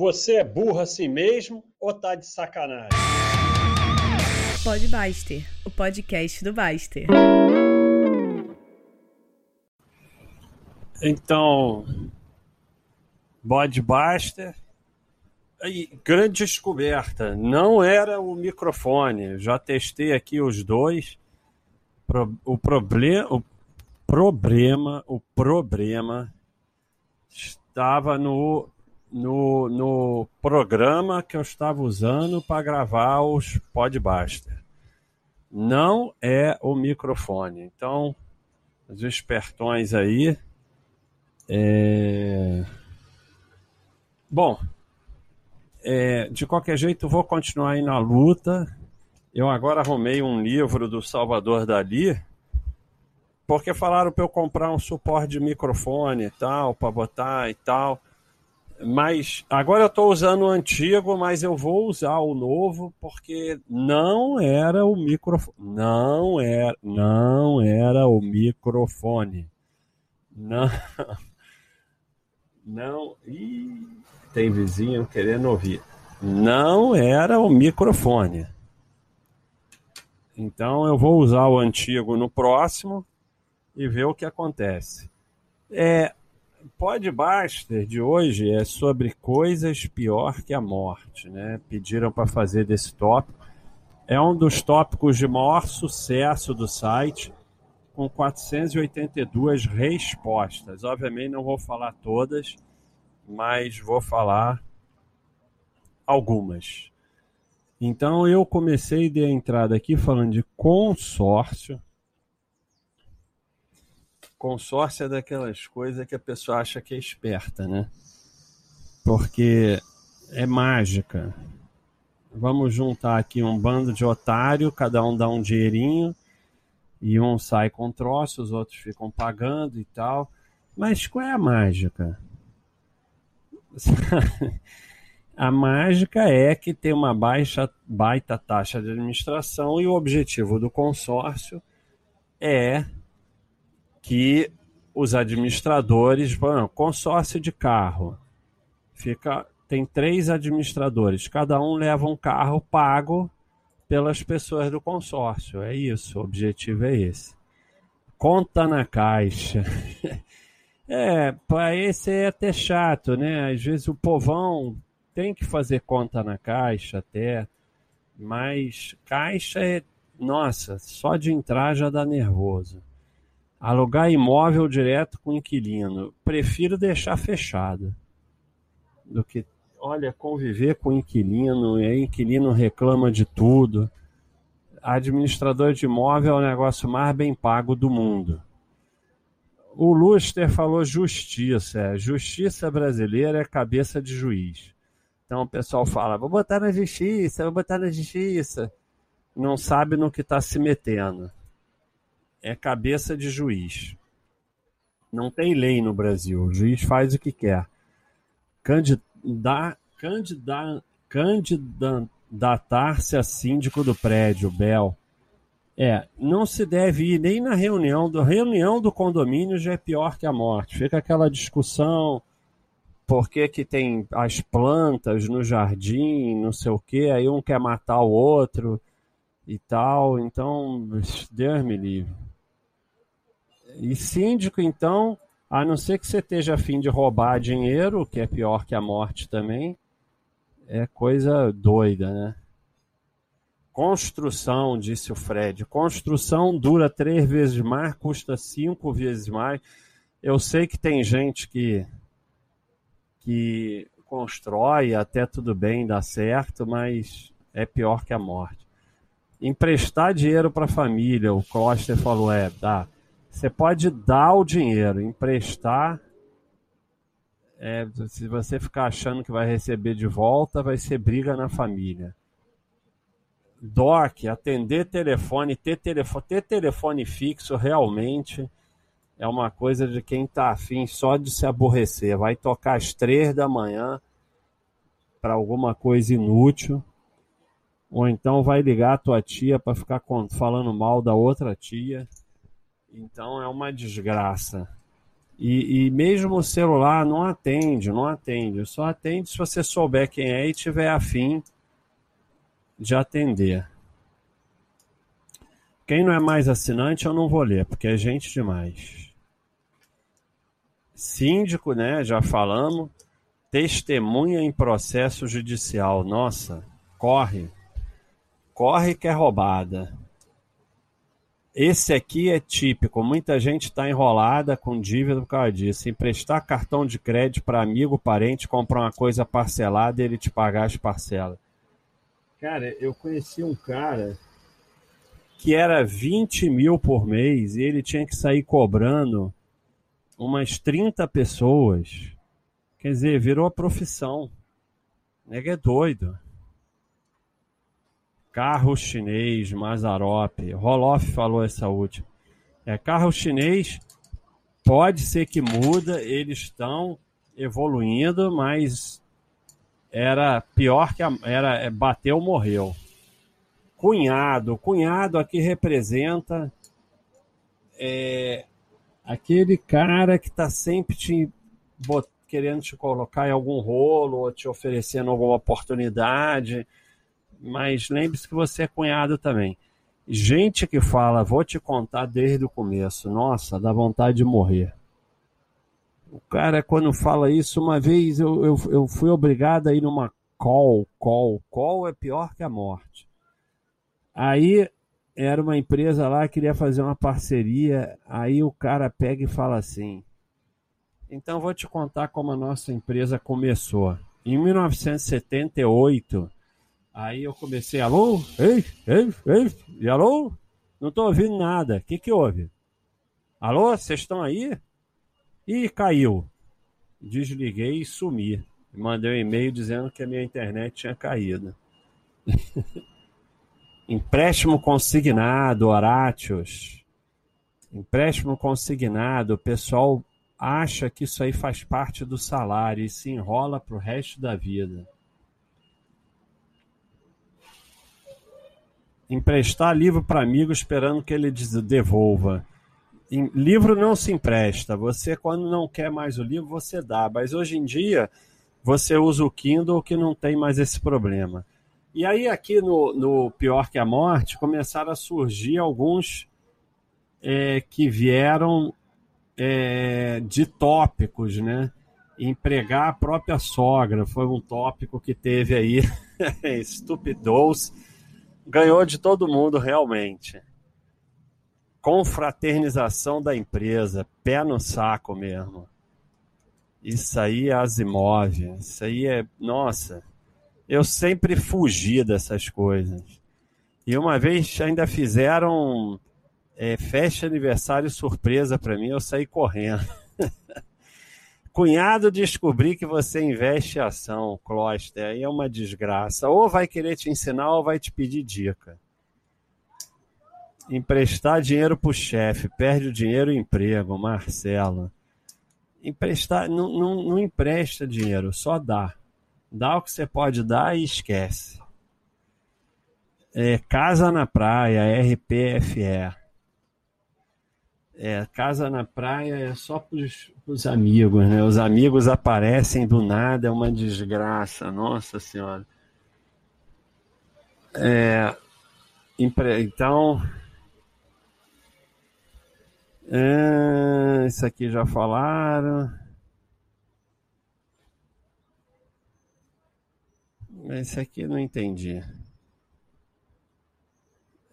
Você é burro assim mesmo ou tá de sacanagem? Pode Baster, o podcast do Baster. Então, Bode Baster. E, grande descoberta, não era o microfone. Já testei aqui os dois. Pro, o problema, o problema, o problema estava no no, no programa que eu estava usando para gravar os podcasts. Não é o microfone. Então, os espertões aí. É... Bom, é, de qualquer jeito, vou continuar aí na luta. Eu agora arrumei um livro do Salvador Dali, porque falaram para eu comprar um suporte de microfone e tal, para botar e tal. Mas agora eu estou usando o antigo, mas eu vou usar o novo porque não era o microfone. Não era, não era o microfone. Não. Não. Ih, tem vizinho querendo ouvir. Não era o microfone. Então eu vou usar o antigo no próximo e ver o que acontece. É, Podbuster de hoje é sobre coisas pior que a morte, né? Pediram para fazer desse tópico. É um dos tópicos de maior sucesso do site, com 482 respostas. Obviamente não vou falar todas, mas vou falar algumas. Então eu comecei de entrada aqui falando de consórcio consórcio é daquelas coisas que a pessoa acha que é esperta, né? Porque é mágica. Vamos juntar aqui um bando de otário, cada um dá um dinheirinho e um sai com troço, os outros ficam pagando e tal. Mas qual é a mágica? a mágica é que tem uma baixa, baita taxa de administração e o objetivo do consórcio é que os administradores, bom, consórcio de carro, fica tem três administradores, cada um leva um carro pago pelas pessoas do consórcio. É isso, o objetivo é esse. Conta na caixa. é, para esse é até chato, né? Às vezes o povão tem que fazer conta na caixa até, mas caixa é, nossa, só de entrar já dá nervoso. Alugar imóvel direto com inquilino. Prefiro deixar fechado do que, olha, conviver com inquilino, e aí inquilino reclama de tudo. Administrador de imóvel é o negócio mais bem pago do mundo. O Luster falou justiça. Justiça brasileira é cabeça de juiz. Então o pessoal fala, vou botar na justiça, vou botar na justiça. Não sabe no que está se metendo é cabeça de juiz. Não tem lei no Brasil. O juiz faz o que quer. Candidar, candidar, candidatar-se a síndico do prédio, Bel. É, não se deve ir nem na reunião. Do, reunião do condomínio já é pior que a morte. Fica aquela discussão por que, que tem as plantas no jardim, não sei o que, aí um quer matar o outro e tal. Então, Deus me livre. E síndico, então, a não ser que você esteja afim de roubar dinheiro, que é pior que a morte também, é coisa doida, né? Construção, disse o Fred. Construção dura três vezes mais, custa cinco vezes mais. Eu sei que tem gente que, que constrói, até tudo bem, dá certo, mas é pior que a morte. Emprestar dinheiro para a família, o Kloster falou, é, dá. Você pode dar o dinheiro, emprestar. É, se você ficar achando que vai receber de volta, vai ser briga na família. DOC, atender telefone, ter telefone, ter telefone fixo realmente é uma coisa de quem está afim só de se aborrecer. Vai tocar às três da manhã para alguma coisa inútil, ou então vai ligar a tua tia para ficar falando mal da outra tia. Então é uma desgraça. E, e, mesmo o celular não atende, não atende. Só atende se você souber quem é e tiver afim de atender. Quem não é mais assinante eu não vou ler, porque é gente demais. Síndico, né? Já falamos. Testemunha em processo judicial. Nossa, corre. Corre que é roubada. Esse aqui é típico. Muita gente está enrolada com dívida por causa disso. Emprestar cartão de crédito para amigo, parente, comprar uma coisa parcelada e ele te pagar as parcelas. Cara, eu conheci um cara que era 20 mil por mês e ele tinha que sair cobrando umas 30 pessoas. Quer dizer, virou a profissão. Nega é doido carro chinês, Mazarop, Roloff falou essa última. É, carro chinês pode ser que muda, eles estão evoluindo, mas era pior que a, era é, bateu, morreu. Cunhado, cunhado aqui representa é, aquele cara que está sempre te bot, querendo te colocar em algum rolo ou te oferecendo alguma oportunidade mas lembre-se que você é cunhado também. Gente que fala, vou te contar desde o começo, nossa, dá vontade de morrer. O cara, quando fala isso, uma vez eu, eu, eu fui obrigado a ir numa call, call, call é pior que a morte. Aí era uma empresa lá que queria fazer uma parceria, aí o cara pega e fala assim: então vou te contar como a nossa empresa começou. Em 1978, Aí eu comecei, alô? Ei, ei, ei, e alô? Não estou ouvindo nada. O que, que houve? Alô, vocês estão aí? Ih, caiu. Desliguei e sumi. Mandei um e-mail dizendo que a minha internet tinha caído. Empréstimo consignado, Horatius. Empréstimo consignado, o pessoal acha que isso aí faz parte do salário e se enrola para o resto da vida. Emprestar livro para amigo esperando que ele devolva. livro não se empresta. Você, quando não quer mais o livro, você dá. Mas hoje em dia, você usa o Kindle que não tem mais esse problema. E aí, aqui no, no Pior que a Morte, começaram a surgir alguns é, que vieram é, de tópicos, né? Empregar a própria sogra foi um tópico que teve aí, estupidous ganhou de todo mundo realmente. Confraternização da empresa, pé no saco mesmo. Isso aí é Asimov, isso aí é. Nossa, eu sempre fugi dessas coisas. E uma vez ainda fizeram é, festa aniversário surpresa para mim, eu saí correndo. Cunhado descobrir que você investe em ação, Closter, aí é uma desgraça. Ou vai querer te ensinar ou vai te pedir dica. Emprestar dinheiro para o chefe, perde o dinheiro e emprego, Marcelo. Emprestar, não, não, não empresta dinheiro, só dá. Dá o que você pode dar e esquece. É, casa na praia, RPFE. É, casa na praia é só para os amigos, né? Os amigos aparecem do nada, é uma desgraça, nossa senhora. É, então, é, isso aqui já falaram. Esse aqui não entendi.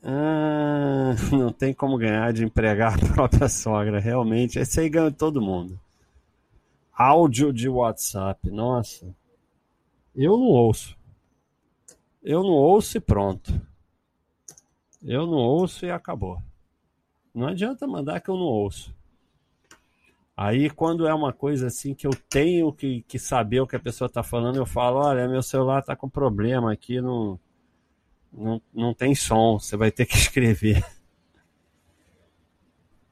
Ah, não tem como ganhar de empregar a própria sogra, realmente. Esse aí ganha todo mundo. Áudio de WhatsApp, nossa. Eu não ouço. Eu não ouço e pronto. Eu não ouço e acabou. Não adianta mandar que eu não ouço. Aí, quando é uma coisa assim que eu tenho que, que saber o que a pessoa está falando, eu falo: olha, meu celular está com problema aqui, não não, não tem som, você vai ter que escrever.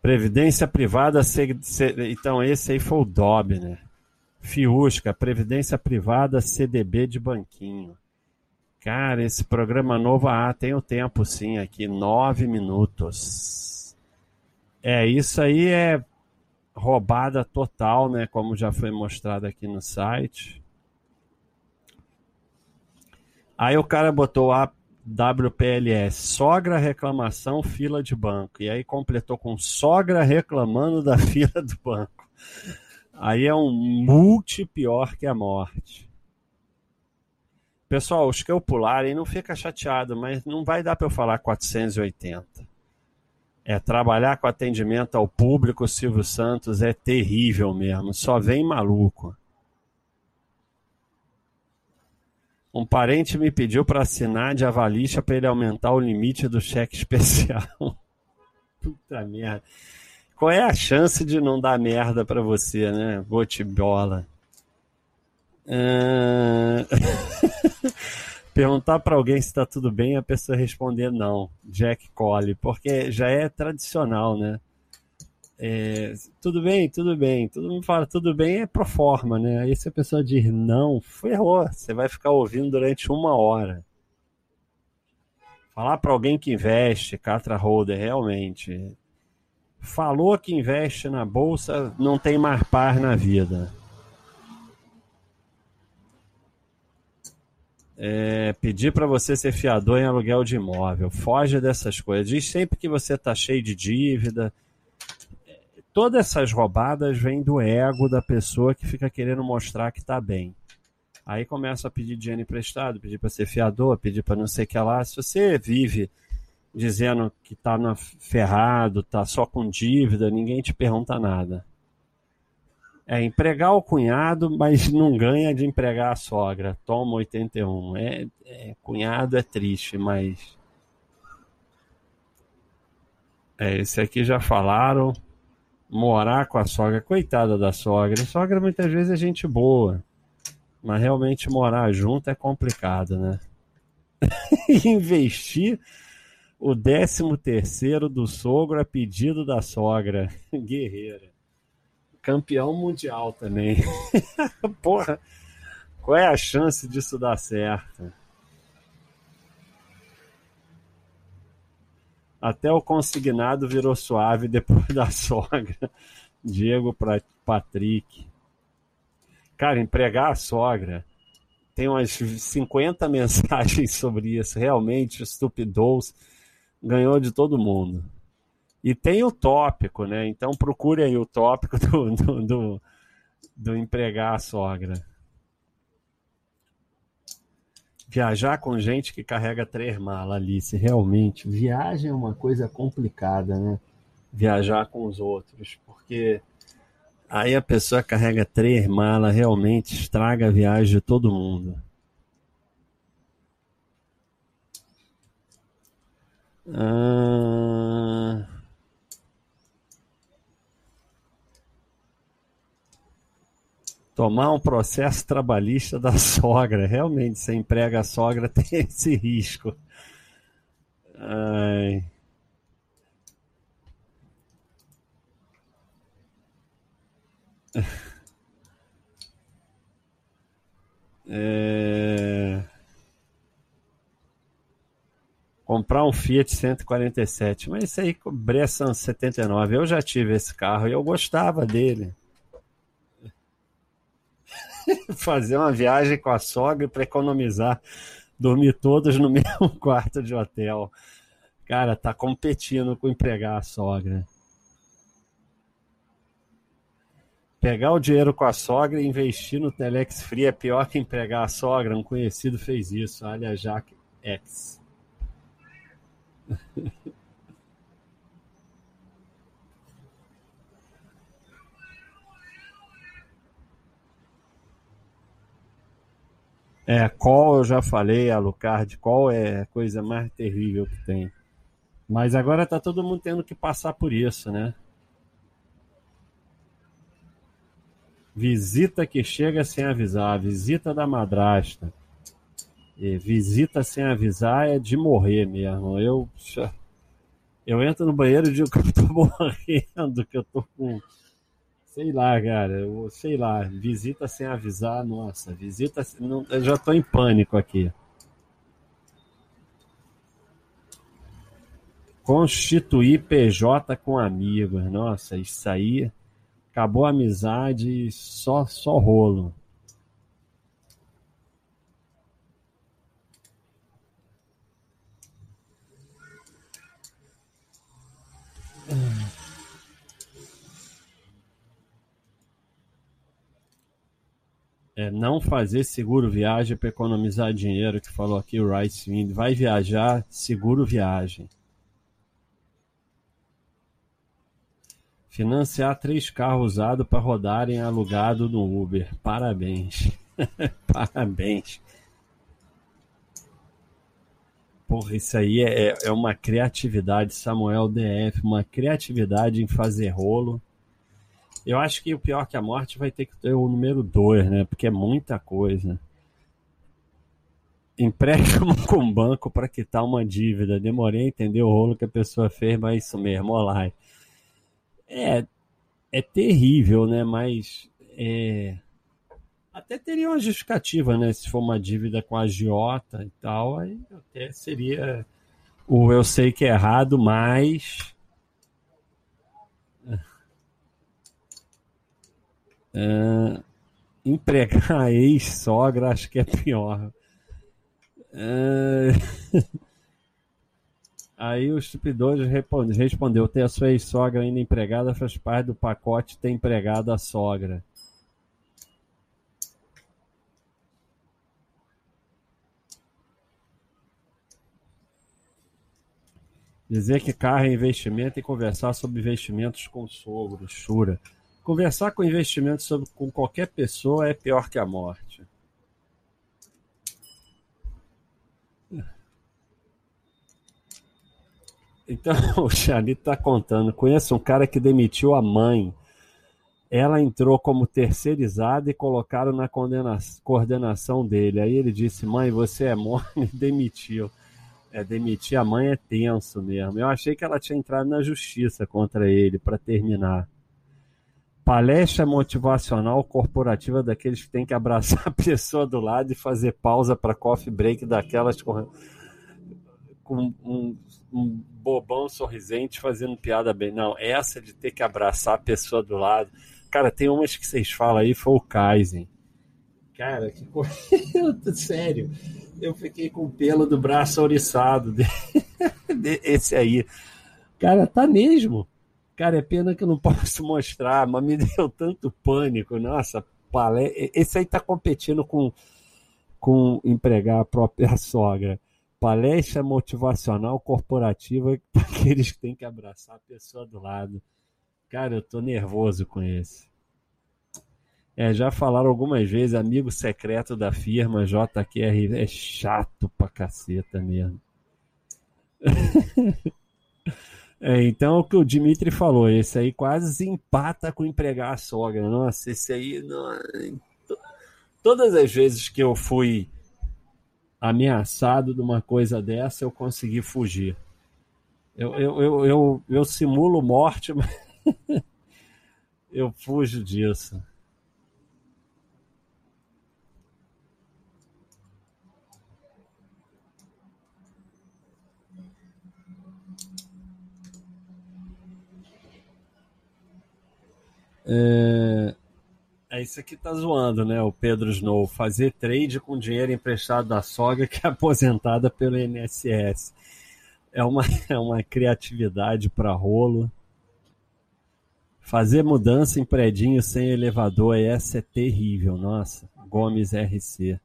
Previdência privada, então esse aí foi o DOB, né? Fiusca, Previdência Privada CDB de banquinho. Cara, esse programa novo, ah, tem o tempo sim aqui, nove minutos. É, isso aí é roubada total, né? Como já foi mostrado aqui no site. Aí o cara botou a WPLS, sogra reclamação, fila de banco. E aí completou com sogra reclamando da fila do banco. Aí é um multi pior que a morte. Pessoal, os que eu pularem, não fica chateado, mas não vai dar para eu falar 480. É trabalhar com atendimento ao público, Silvio Santos, é terrível mesmo. Só vem maluco. Um parente me pediu para assinar de avalixa para ele aumentar o limite do cheque especial. Puta merda. Qual é a chance de não dar merda para você, né? Botibola. Uh... Perguntar para alguém se está tudo bem a pessoa responder não, Jack Cole, porque já é tradicional, né? É, tudo bem, tudo bem. Todo mundo fala tudo bem é pro forma, né? Aí se a pessoa diz não, ferrou. Você vai ficar ouvindo durante uma hora. Falar para alguém que investe, Catra Holder, realmente. Falou que investe na bolsa, não tem mais par na vida. É, pedir para você ser fiador em aluguel de imóvel. Foge dessas coisas. Diz sempre que você está cheio de dívida todas essas roubadas vêm do ego da pessoa que fica querendo mostrar que está bem. Aí começa a pedir dinheiro emprestado, pedir para ser fiador, pedir para não sei o que lá. Se você vive dizendo que está ferrado, está só com dívida, ninguém te pergunta nada. É empregar o cunhado, mas não ganha de empregar a sogra. Toma 81. É, é cunhado é triste, mas. É, esse aqui já falaram morar com a sogra. Coitada da sogra. A sogra muitas vezes é gente boa. Mas realmente morar junto é complicado, né? Investir o décimo terceiro do sogro a pedido da sogra. Guerreira. Campeão mundial também. Porra, qual é a chance disso dar certo? Até o consignado virou suave depois da sogra. Diego para Patrick. Cara, empregar a sogra. Tem umas 50 mensagens sobre isso. Realmente, estupidous ganhou de todo mundo. E tem o tópico, né? Então procure aí o tópico do, do, do, do empregar a sogra. Viajar com gente que carrega três malas, Alice, realmente, viagem é uma coisa complicada, né? Viajar com os outros, porque aí a pessoa carrega três malas, realmente estraga a viagem de todo mundo. Ah... tomar um processo trabalhista da sogra. Realmente, você emprega a sogra, tem esse risco. Ai. É... Comprar um Fiat 147, mas isso aí, Bressan 79, eu já tive esse carro e eu gostava dele. fazer uma viagem com a sogra para economizar, dormir todos no mesmo quarto de hotel. Cara, tá competindo com empregar a sogra. Pegar o dinheiro com a sogra e investir no Telex Free é pior que empregar a sogra. Um conhecido fez isso, olha, Jack X. É, qual eu já falei, Alucard, qual é a coisa mais terrível que tem. Mas agora tá todo mundo tendo que passar por isso, né? Visita que chega sem avisar, visita da madrasta. E visita sem avisar é de morrer mesmo. Eu, eu entro no banheiro e digo que eu tô morrendo, que eu tô com Sei lá, cara, eu, sei lá, visita sem avisar, nossa, visita. Não, eu já tô em pânico aqui. Constituir PJ com amigos, nossa, isso aí. Acabou a amizade, só, só rolo. É, não fazer seguro viagem para economizar dinheiro, que falou aqui o Rice Wind. Vai viajar, seguro viagem. Financiar três carros usados para rodarem alugado no Uber. Parabéns. Parabéns. Porra, isso aí é, é uma criatividade, Samuel DF, uma criatividade em fazer rolo. Eu acho que o pior que a morte vai ter que ter o número 2, né? Porque é muita coisa. Empréstimo com banco para quitar uma dívida. Demorei a entender o rolo que a pessoa fez, mas é isso mesmo, olá. É, é terrível, né? Mas é, até teria uma justificativa, né? Se for uma dívida com agiota e tal, aí até seria o eu sei que é errado, mas Uh, empregar a ex-sogra acho que é pior. Uh, aí o estupidor respondeu: ter a sua ex-sogra ainda empregada faz parte do pacote ter empregado a sogra. Dizer que carro é investimento e conversar sobre investimentos com sogro, chura. Conversar com investimento sobre, com qualquer pessoa é pior que a morte. Então, o Charlie está contando. Conheço um cara que demitiu a mãe. Ela entrou como terceirizada e colocaram na coordenação dele. Aí ele disse: Mãe, você é morna e demitiu. É, demitir a mãe é tenso mesmo. Eu achei que ela tinha entrado na justiça contra ele para terminar. Palestra motivacional corporativa daqueles que tem que abraçar a pessoa do lado e fazer pausa para coffee break daquelas com, com um, um, bobão sorrisente fazendo piada bem. Não, essa de ter que abraçar a pessoa do lado. Cara, tem umas que vocês falam aí, foi o Kaizen. Cara, que coisa. Sério, eu fiquei com o pelo do braço ouriçado. Esse aí. Cara, tá mesmo. Cara, é pena que eu não posso mostrar, mas me deu tanto pânico. Nossa, esse aí tá competindo com, com empregar a própria sogra. Palestra motivacional corporativa para aqueles que têm que abraçar a pessoa do lado. Cara, eu tô nervoso com esse. É, já falaram algumas vezes, amigo secreto da firma JQR é chato pra caceta mesmo. É, então, o que o Dimitri falou, esse aí quase empata com empregar a sogra. Nossa, esse aí. Não... Todas as vezes que eu fui ameaçado de uma coisa dessa, eu consegui fugir. Eu, eu, eu, eu, eu simulo morte, mas eu fujo disso. É... é isso aqui tá zoando, né? O Pedro Snow. Fazer trade com dinheiro emprestado da sogra que é aposentada pelo INSS. É uma, é uma criatividade para rolo. Fazer mudança em predinho sem elevador, essa é terrível, nossa. Gomes RC.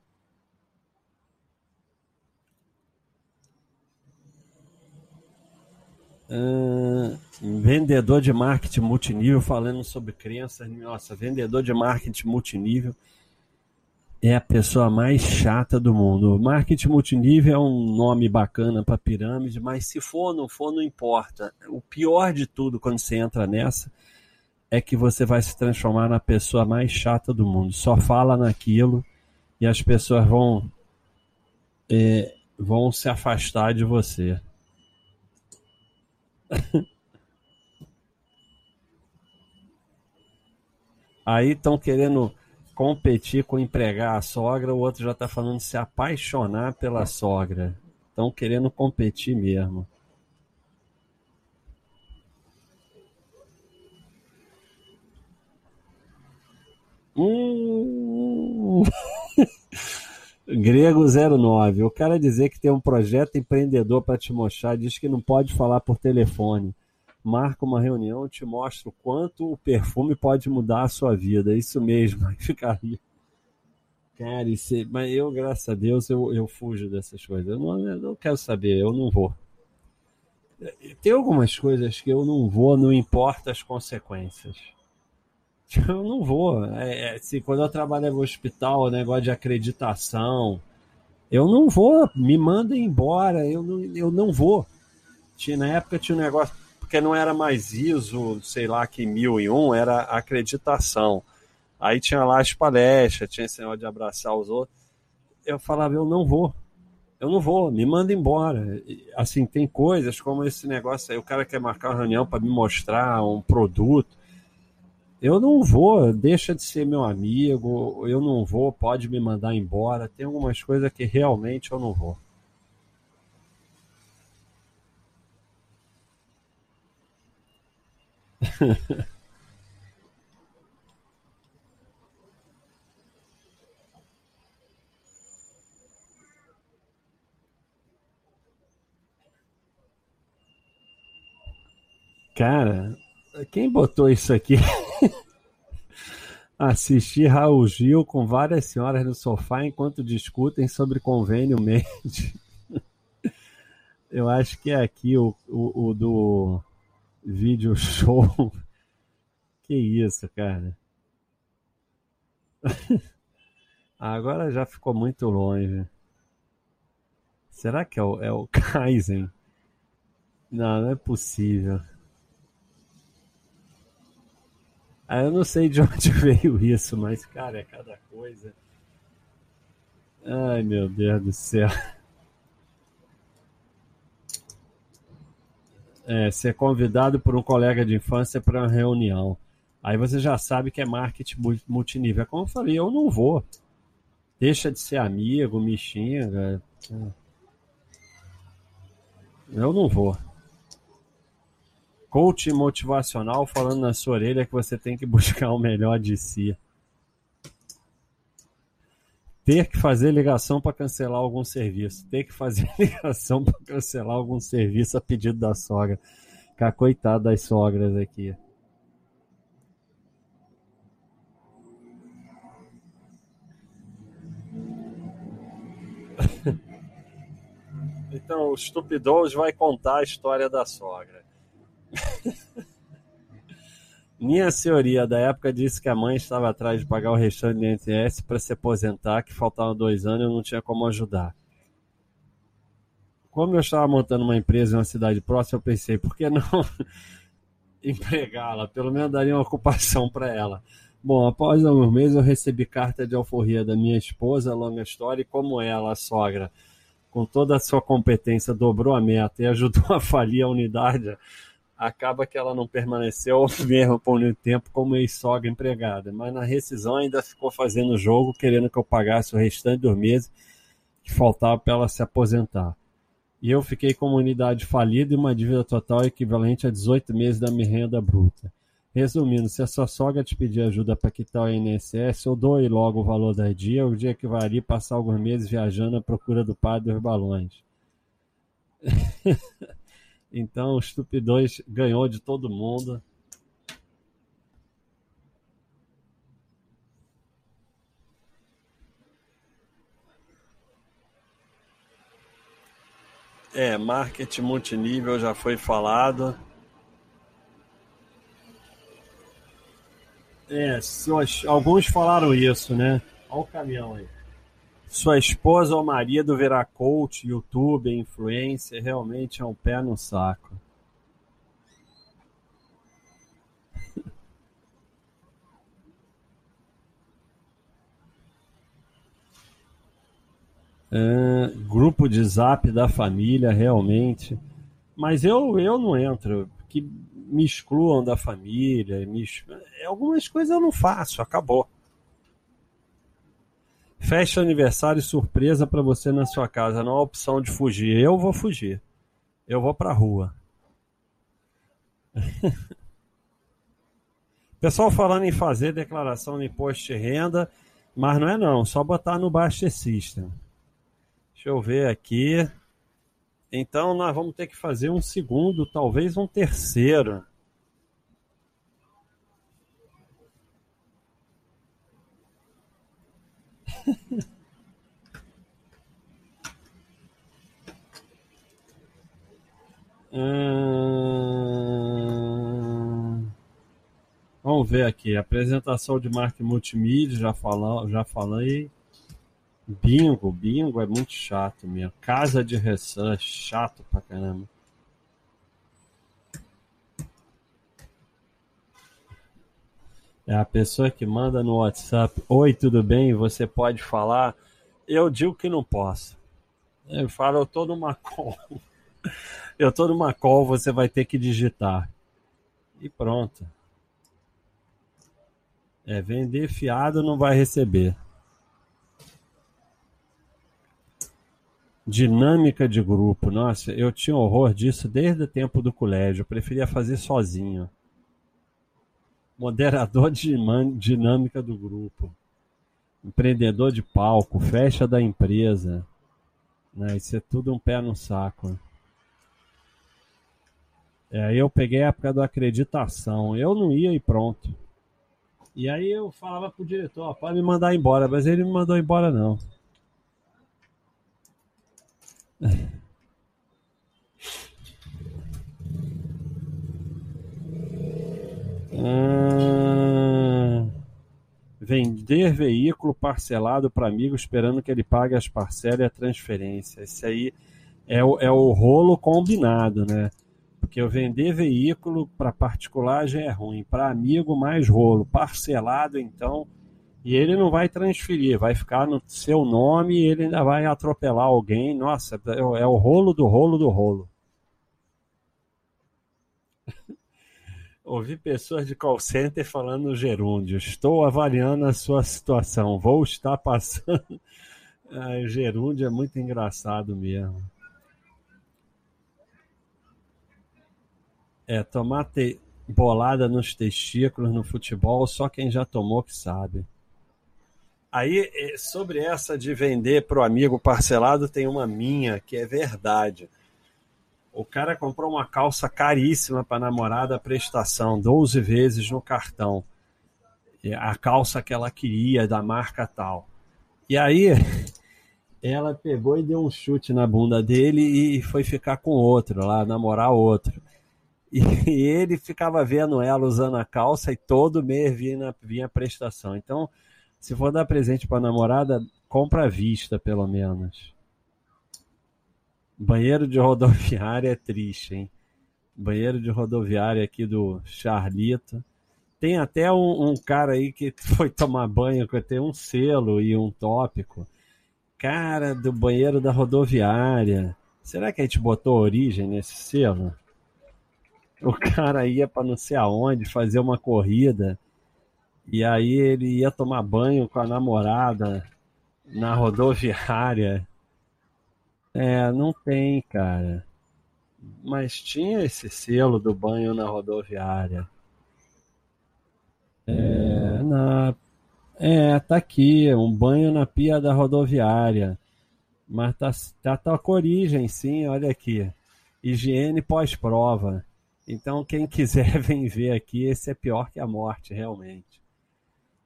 Uh, vendedor de marketing multinível, falando sobre crenças. Nossa, vendedor de marketing multinível é a pessoa mais chata do mundo. Marketing multinível é um nome bacana para pirâmide, mas se for ou não for, não importa. O pior de tudo quando você entra nessa é que você vai se transformar na pessoa mais chata do mundo. Só fala naquilo e as pessoas vão, é, vão se afastar de você. Aí estão querendo competir com empregar a sogra, o outro já está falando se apaixonar pela sogra. Estão querendo competir mesmo. Hum... Grego 09. O cara dizer que tem um projeto empreendedor para te mostrar, diz que não pode falar por telefone. Marca uma reunião, te mostra o quanto o perfume pode mudar a sua vida. Isso mesmo, aí fica ali. Cara, isso, mas eu, graças a Deus, eu, eu fujo dessas coisas. Eu não, eu não quero saber, eu não vou. Tem algumas coisas que eu não vou, não importa as consequências. Eu não vou. É, é, assim, quando eu trabalhava no hospital, negócio de acreditação, eu não vou. Me mandem embora, eu não, eu não vou. Tinha, na época tinha um negócio, porque não era mais ISO, sei lá que 1001, era acreditação. Aí tinha lá as palestras, tinha esse negócio de abraçar os outros. Eu falava, eu não vou. Eu não vou, me manda embora. Assim, tem coisas como esse negócio aí, o cara quer marcar uma reunião para me mostrar um produto eu não vou, deixa de ser meu amigo, eu não vou, pode me mandar embora. Tem algumas coisas que realmente eu não vou. Cara, quem botou isso aqui? Assistir Raul Gil com várias senhoras no sofá enquanto discutem sobre convênio médio. Eu acho que é aqui o, o, o do vídeo show. Que isso, cara. Agora já ficou muito longe. Será que é o, é o Kaizen? Não, não é possível. Ah, eu não sei de onde veio isso, mas, cara, é cada coisa. Ai, meu Deus do céu. É, ser convidado por um colega de infância para uma reunião. Aí você já sabe que é marketing multinível. É como eu falei, eu não vou. Deixa de ser amigo, me xinga. Eu não vou coach motivacional falando na sua orelha que você tem que buscar o melhor de si. Ter que fazer ligação para cancelar algum serviço. Ter que fazer ligação para cancelar algum serviço a pedido da sogra. Ficar coitado das sogras aqui. Então, o Stupidoso vai contar a história da sogra. Minha senhoria da época disse que a mãe estava atrás de pagar o restante do INSS para se aposentar, que faltavam dois anos e eu não tinha como ajudar. Como eu estava montando uma empresa em uma cidade próxima, eu pensei, por que não empregá-la? Pelo menos daria uma ocupação para ela. Bom, após alguns meses eu recebi carta de alforria da minha esposa, longa história, e como ela, a sogra, com toda a sua competência, dobrou a meta e ajudou a falir a unidade acaba que ela não permaneceu mesmo por muito tempo como ex-sogra empregada, mas na rescisão ainda ficou fazendo jogo, querendo que eu pagasse o restante dos meses que faltava para ela se aposentar. E eu fiquei com uma unidade falida e uma dívida total equivalente a 18 meses da minha renda bruta. Resumindo, se a sua sogra te pedir ajuda para quitar o INSS, eu dou logo o valor da dia, o dia que vai ali passar alguns meses viajando à procura do padre dos balões. Então o Stup 2 ganhou de todo mundo. É, marketing multinível já foi falado. É, alguns falaram isso, né? Olha o caminhão aí sua esposa ou marido virar coach, youtuber, influencer, realmente é um pé no saco. É, grupo de zap da família, realmente. Mas eu, eu não entro. Que me excluam da família. Me... Algumas coisas eu não faço, acabou. Festa aniversário surpresa para você na sua casa. Não há opção de fugir. Eu vou fugir. Eu vou para a rua. Pessoal falando em fazer declaração de imposto de renda, mas não é não, só botar no Baster System. Deixa eu ver aqui. Então nós vamos ter que fazer um segundo, talvez um terceiro. Hum... Vamos ver aqui. Apresentação de marca multimídia, já, fala, já falei. Bingo, bingo é muito chato mesmo. Casa de research, chato pra caramba. É a pessoa que manda no WhatsApp: Oi, tudo bem? Você pode falar? Eu digo que não posso. Eu falo: Eu tô numa call. Eu tô numa call, você vai ter que digitar. E pronto. É, vender fiado não vai receber. Dinâmica de grupo. Nossa, eu tinha horror disso desde o tempo do colégio. Eu preferia fazer sozinho. Moderador de dinâmica do grupo. Empreendedor de palco, festa da empresa. Né? Isso é tudo um pé no saco. É, aí eu peguei a época da acreditação. Eu não ia e pronto. E aí eu falava pro diretor, pode me mandar embora, mas ele não me mandou embora não. vender veículo parcelado para amigo esperando que ele pague as parcelas e a transferência. Esse aí é o, é o rolo combinado, né? Porque eu vender veículo para particular já é ruim, para amigo mais rolo, parcelado então, e ele não vai transferir, vai ficar no seu nome e ele ainda vai atropelar alguém. Nossa, é, é o rolo do rolo do rolo. Ouvi pessoas de call center falando gerúndio. Estou avaliando a sua situação. Vou estar passando. Ah, gerúndio é muito engraçado mesmo. É, tomar te... bolada nos testículos no futebol, só quem já tomou que sabe. Aí, é, sobre essa de vender para o amigo parcelado, tem uma minha que é verdade. O cara comprou uma calça caríssima para namorada prestação, 12 vezes no cartão. A calça que ela queria, da marca tal. E aí, ela pegou e deu um chute na bunda dele e foi ficar com outro lá, namorar outro. E ele ficava vendo ela usando a calça e todo mês vinha, vinha a prestação. Então, se for dar presente para namorada, compra à vista, pelo menos. Banheiro de rodoviária é triste, hein? Banheiro de rodoviária aqui do Charlito. Tem até um, um cara aí que foi tomar banho que tem um selo e um tópico. Cara do banheiro da rodoviária. Será que a gente botou origem nesse selo? o cara ia para não sei aonde fazer uma corrida e aí ele ia tomar banho com a namorada na rodoviária. É, não tem, cara. Mas tinha esse selo do banho na rodoviária. É, na, é, tá aqui, um banho na pia da rodoviária. Mas tá, tá, tá com origem, sim, olha aqui. Higiene pós-prova. Então, quem quiser, vem ver aqui. Esse é pior que a morte, realmente.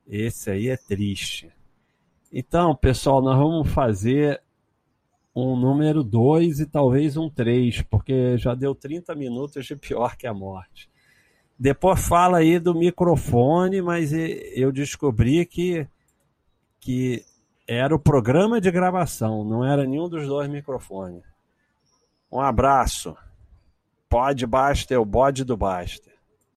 Esse aí é triste. Então, pessoal, nós vamos fazer um número 2 e talvez um 3, porque já deu 30 minutos de pior que a morte. Depois fala aí do microfone, mas eu descobri que, que era o programa de gravação, não era nenhum dos dois microfones. Um abraço. Pode Baster, o bode do Baster.